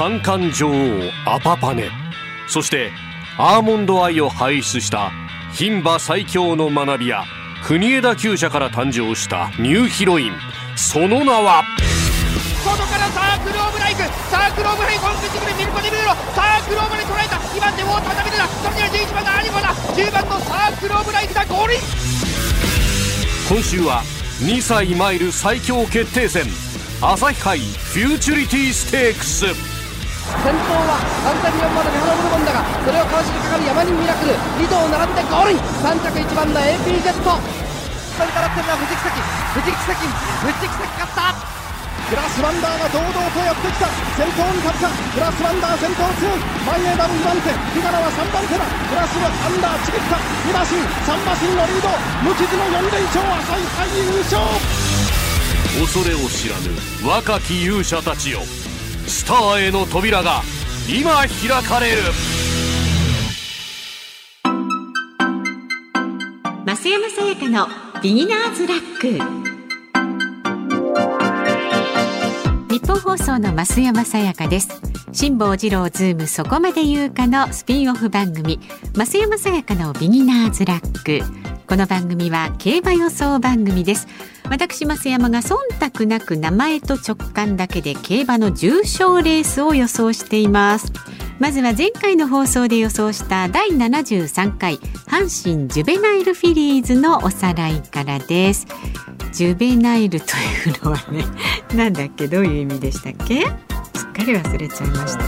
三冠女王アパパネ。そしてアーモンドアイを輩出した牝馬最強の学びや国枝厩舎から誕生したニューヒロイン。その名は？外からサークルオブライフサークルオブライフコンクチブルミルコデブルロサークルオブで捉えた2番でウォーターダビルだそれには11番のアニモだ。10番のサークルオブライフだゴールイン今週は2歳マイル最強決定戦。朝日杯フューチュリティステークス先頭は完全に4までビハロブルボンだがそれをかわしにかかる山人ミラクル2頭並んでゴールイン3着1番の AP ジェットそれからってるのは藤木崎藤木崎藤木崎勝ったグラスワンダーが堂々とやってきた先頭に立ったグラスワンダー先頭強い前枝の2番手日柄は3番手だグラスワンダーちぎった2馬身3馬身のリード無傷の4連勝朝日杯優勝恐れを知らぬ若き勇者たちよ。スターへの扉が今開かれる。増山さやかのビギナーズラック。ニッポン放送の増山さやかです。辛坊治郎ズームそこまで言うかのスピンオフ番組増山さやかのビギナーズラック。この番組は競馬予想番組です。私増山が忖度なく名前と直感だけで競馬の重賞レースを予想しています。まずは前回の放送で予想した第73回阪神ジュベナイルフィリーズのおさらいからです。ジュベナイルというのはね なんだっけどういう意味でしたっけ？すっかり忘れちゃいました。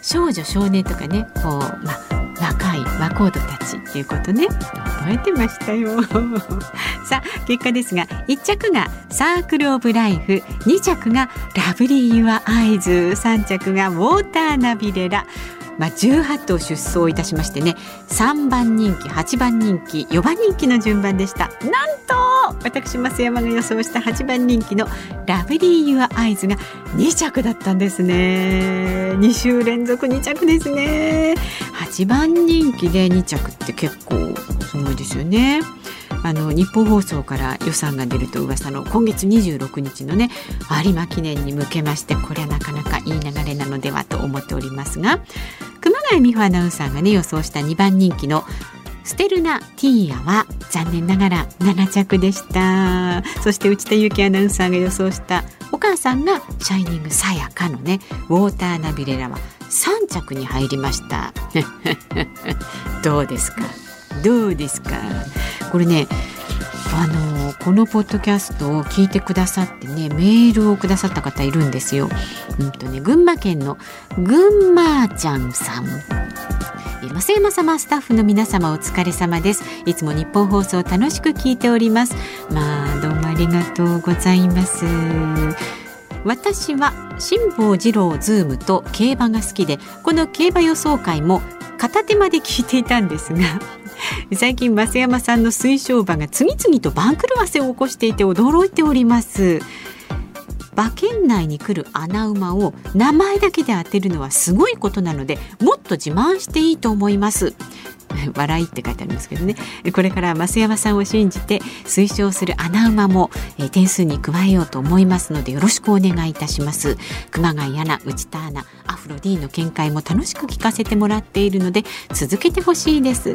少女少年とかねこうまあ若い若人たちっていうことね覚えてましたよさあ結果ですが1着がサークルオブライフ2着がラブリーユアアイズ3着がウォーターナビレラまあ、18頭出走いたしましてね3番人気8番人気4番人気の順番でした。なんと私増山が予想した8番人気のラブリー・ユア・アイズが2着だったんですね。2週連続2着ですね。8番人気で2着って結構すごいですよね。あの日本放送から予算が出ると噂の今月26日のね有馬記念に向けましてこれはなかなかいい流れなのではと思っておりますが熊谷美穂アナウンサーがね予想した2番人気のステルナ・ティーヤは残念ながら7着でした。そして内田有紀アナウンサーが予想したお母さんがシャイニングさやかのねウォーターナビレラは3着に入りました。どうですか？どうですか？これねあのこのポッドキャストを聞いてくださってねメールをくださった方いるんですよ。うんとね群馬県の群馬ちゃんさん。増山様スタッフの皆様お疲れ様ですいつも日本放送楽しく聞いておりますまあどうもありがとうございます私は辛坊治郎ズームと競馬が好きでこの競馬予想会も片手まで聞いていたんですが 最近増山さんの推奨馬が次々と番狂わせを起こしていて驚いております。馬券内に来る穴馬を名前だけで当てるのはすごいことなのでもっと自慢していいと思います。笑いって書いてありますけどね。これから増山さんを信じて推奨する穴馬も、え点数に加えようと思いますのでよろしくお願いいたします。熊谷アナ内田アナアフロ D の見解も楽しく聞かせてもらっているので続けてほしいです。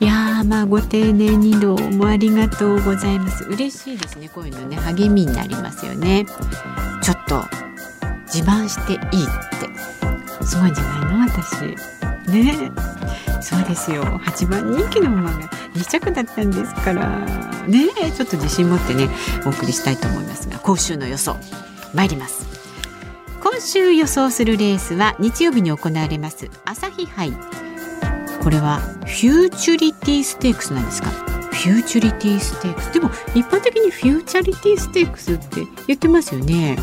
いやまあご丁寧にどうもありがとうございます。嬉しいですねこういうのね。励みになりますよね。ちょっと自慢していいって。すごいんじゃないの私。ね。そうですよ。8番人気の馬が2着だったんですから。ね。ちょっと自信持ってねお送りしたいと思いますが今週の予想。参ります。今週予想するレースは日曜日に行われます朝日杯。これはフューチュリティステークスなんですか？フューチュリティステークス。でも一般的にフューチャリティステークスって言ってますよね。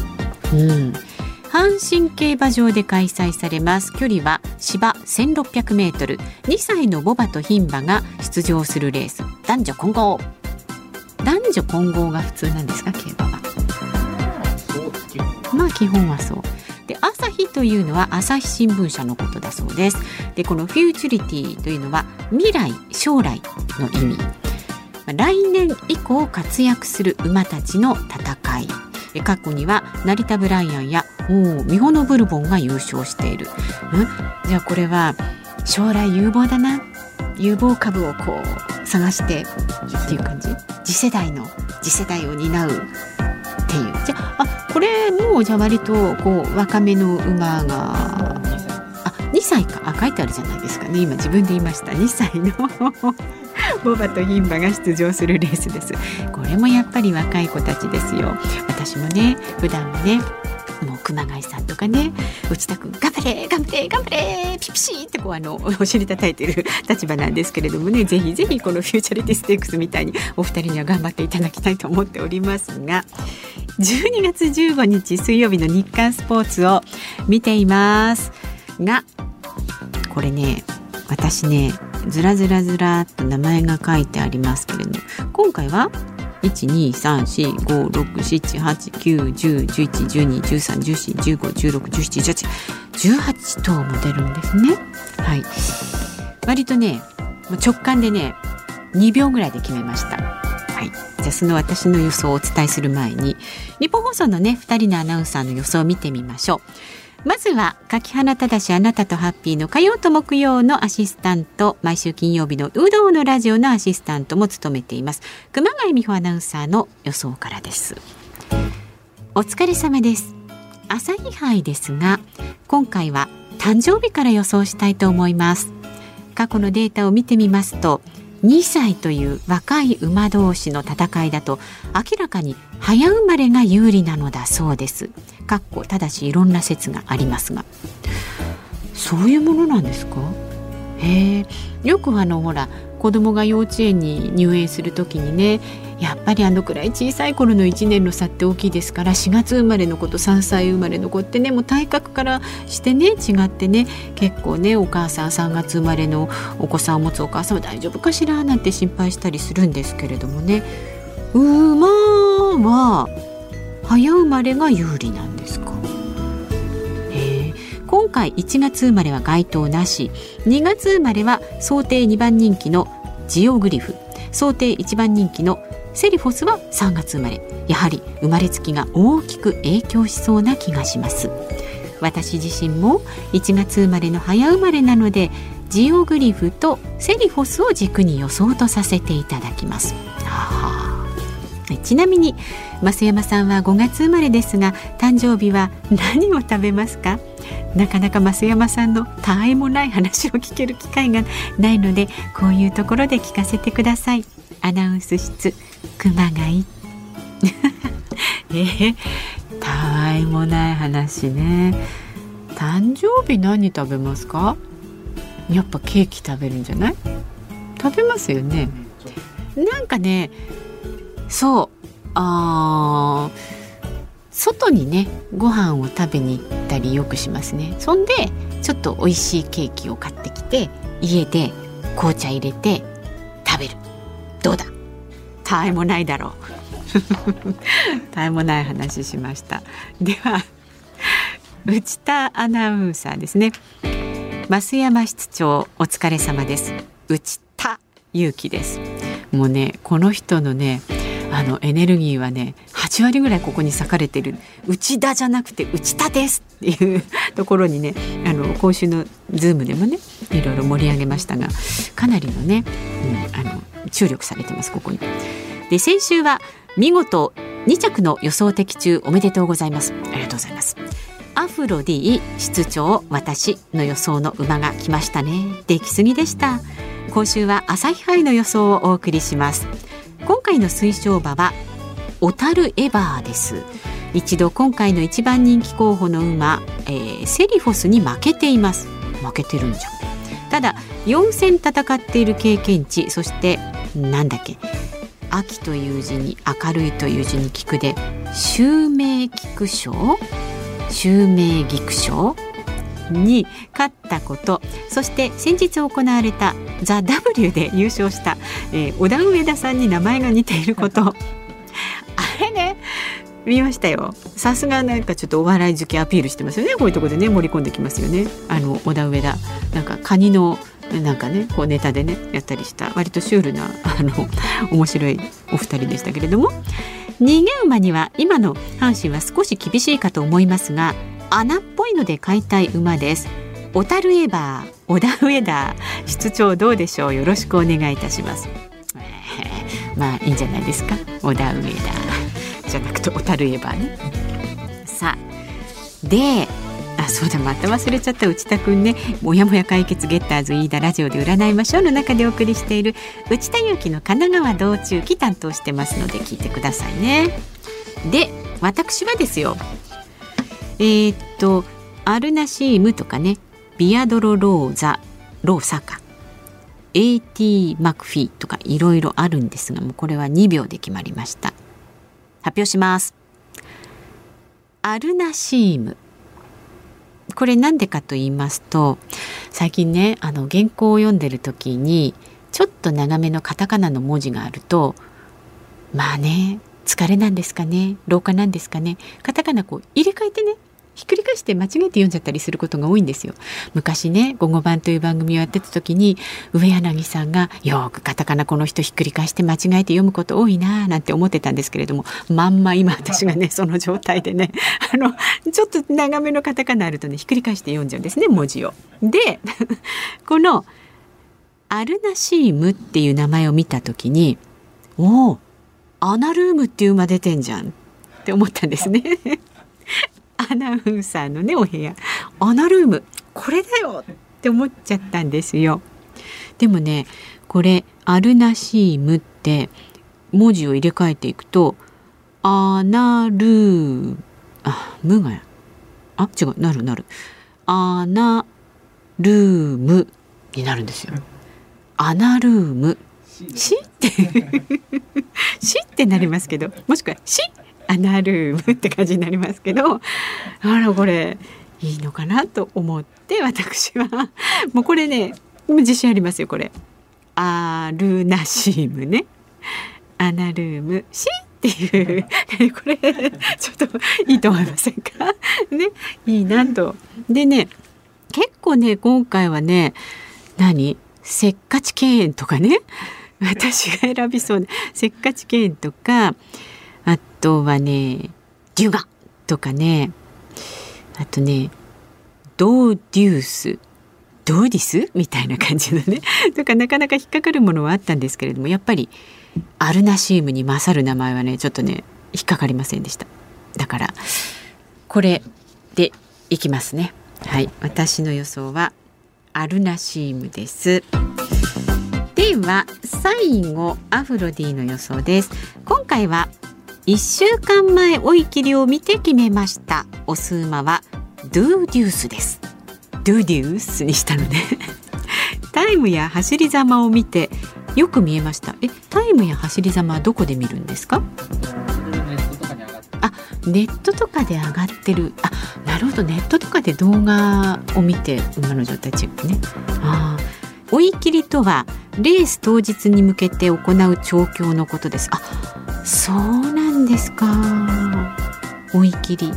うん。阪神競馬場で開催されます。距離は芝1600メートル。2歳のボバと牝馬が出場するレース。男女混合。男女混合が普通なんですか？競馬は。まあ基本はそうで朝日というのは朝日新聞社のことだそうです。でこのフューチュリティというのは未来将来の意味。来年以降活躍する馬たちの戦い。過去には成田ブライアンやお見穂のブルボンが優勝している、うん、じゃあこれは将来有望だな。有望株をこう探してっていう感じ？次世代の次世代を担うっていうじゃあこれもじゃあ割とこう若めの馬があ2歳か。あ書いてあるじゃないですかね。今自分で言いました。2歳の ボバと牝馬が出場するレースです。これもやっぱり若い子たちですよ。私もね普段もねもう熊谷さんとかね内田君頑張れ頑張れ頑張れピピシーってこうあの お尻叩いてる 立場なんですけれどもねぜひぜひこのフューチャリティステークスみたいにお二人には頑張っていただきたいと思っておりますが12月15日水曜日の日刊スポーツを見ていますがこれね私ねずらずらずらっと名前が書いてありますけれども今回は12345678910111213141516171818頭も出るんですね。はい。割とね直感でね2秒ぐらいで決めました。はい、じゃあその私の予想をお伝えする前に日本放送のね2人のアナウンサーの予想を見てみましょう。まずは柿花正あなたとハッピーの火曜と木曜のアシスタント毎週金曜日の有働のラジオのアシスタントも務めています。熊谷美穂アナウンサーの予想からです。お疲れ様です。朝日杯ですが今回は誕生日から予想したいと思います。過去のデータを見てみますと2歳という若い馬同士の戦いだと明らかに早生まれが有利なのだそうです。かっこただしいろんな説がありますが。そういうものなんですか？へえ。よくあのほら子供が幼稚園に入園する時にねやっぱりあのくらい小さい頃の1年の差って大きいですから4月生まれの子と3歳生まれの子ってねもう体格からしてね違ってね結構ねお母さん3月生まれのお子さんを持つお母さんは大丈夫かしらなんて心配したりするんですけれどもね。馬は早生まれが有利なんですか？今回1月生まれは該当なし。2月生まれは想定2番人気のジオグリフ。想定1番人気のセリフォスは3月生まれ。やはり生まれつきが大きく影響しそうな気がします。私自身も1月生まれの早生まれなのでジオグリフとセリフォスを軸に予想とさせていただきます。ちなみに増山さんは5月生まれですが誕生日は何を食べますか？なかなか増山さんの他愛もない話を聞ける機会がないのでこういうところで聞かせてください。アナウンス室。熊谷。えー、たわいもない話ね。誕生日何食べますか？やっぱケーキ食べるんじゃない？食べますよね。なんかねそうあ外にねご飯を食べに行ったりよくしますね。そんでちょっと美味しいケーキを買ってきて家で紅茶入れてどうだ？たわいもないだろう。たわいもない話しました。では内田アナウンサーですね。増山室長お疲れ様です。内田勇気です。もうねこの人のねあのエネルギーはね8割ぐらいここに裂かれてる。内田じゃなくて内田ですっていうところにねあの今週のズームでもねいろいろ盛り上げましたがかなりのね、うん、あの注力されてますここに。で先週は見事2着の予想的中おめでとうございます。ありがとうございます。アフロディ室長私の予想の馬が来ましたね。出来すぎでした。今週は朝日杯の予想をお送りします。今回の推奨馬は小樽エバーです。一度今回の一番人気候補の馬、えー、セリフォスに負けています。負けてるんじゃ。んただ4戦戦っている経験値そしてなんだっけ？秋という字に明るいという字に菊で襲名菊賞襲名菊賞に勝ったこと。そして先日行われた「ザ・ w で優勝した、えー、小田上田さんに名前が似ていること。見ましたよ。さすがなんかちょっとお笑い好きアピールしてますよね。こういうところでね盛り込んできますよね。あの小田上田。なんかカニのなんかねこうネタでねやったりした割とシュールな あの面白いお二人でしたけれども。逃げ馬には今の阪神は少し厳しいかと思いますが穴っぽいので買いたい馬です。小樽エバー小田上田。室長どうでしょう？よろしくお願いいたします、えー、まあいいんじゃないですか？小田上田。じゃなくて小樽エバーね。さあであそうだまた忘れちゃった内田くんね。もやもや解決ゲッターズ飯田ラジオで占いましょうの中でお送りしている内田裕樹の神奈川道中期担当してますので聞いてくださいね。で私はですよ。えー、っとアルナシームとかね。ビアドロローザローサカ。AT マクフィーとかいろいろあるんですがもうこれは2秒で決まりました。発表します。アルナシーム。これ何でかと言いますと最近ねあの原稿を読んでる時にちょっと長めのカタカナの文字があるとまあね疲れなんですかね老化なんですかねカタカナこう入れ替えてねひっくり返して間違えて読んじゃったりすることが多いんですよ昔ね「午後版」という番組をやってた時に上柳さんがよくカタカナこの人ひっくり返して間違えて読むこと多いななんて思ってたんですけれどもまんま今私がね その状態でねあのちょっと長めのカタカナあるとねひっくり返して読んじゃうんですね文字を。で このアルナシームっていう名前を見た時におおアナルームっていう馬出てんじゃんって思ったんですね。アナウンサーのねお部屋。アナルーム。これだよ。って思っちゃったんですよ。でもねこれアルナシームって文字を入れ替えていくとアナルーあムがあ違う。なるなる。アナルーム。になるんですよ。アナルーム。しって。しってなりますけどもしくはしアナルームって感じになりますけどあらこれいいのかなと思って私は。もうこれね自信ありますよこれ。アルナシームね。アナルームシーっていう。これちょっといいと思いませんか？ねいいなと。でね結構ね今回はね何？せっかち敬遠とかね。私が選びそうなせっかち敬遠とかあとはねデュガとかね。あとねドーデュースドーディス？みたいな感じのね。とかなかなか引っかかるものはあったんですけれどもやっぱりアルナシームに勝る名前はねちょっとね引っかかりませんでした。だからこれでいきますね。はい。私の予想はアルナシームです。では最後アフロディの予想です。今回は1週間前追い切りを見て決めました。オス馬はドゥーデュースです。ドゥーデュースにしたのね。タイムや走り様を見てよく見えました。えタイムや走り様はどこで見るんですか？あネットとかで上がってる。あなるほど。ネットとかで動画を見て馬の状態チェックね。あ追い切りとはレース当日に向けて行う調教のことです。あそうなんですか？追い切り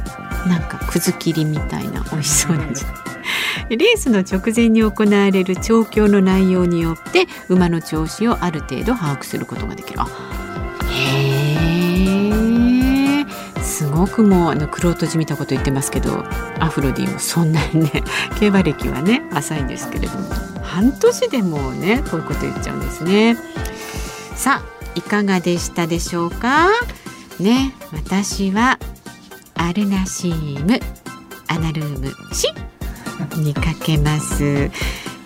なんかくず切りみたいな美味しそうな レースの直前に行われる調教の内容によって馬の調子をある程度把握することができる。へえすごくもうあの玄人じみたこと言ってますけどアフロディもそんなにね 競馬歴はね浅いんですけれども。半年でもねこういうこと言っちゃうんですね。さあいかがでしたでしょうか？ね。私はアルナシームアナルームシにかけます。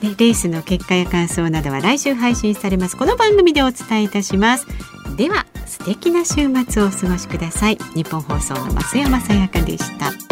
でレースの結果や感想などは来週配信されます。この番組でお伝えいたします。では素敵な週末をお過ごしください。日本放送の増山さやかでした。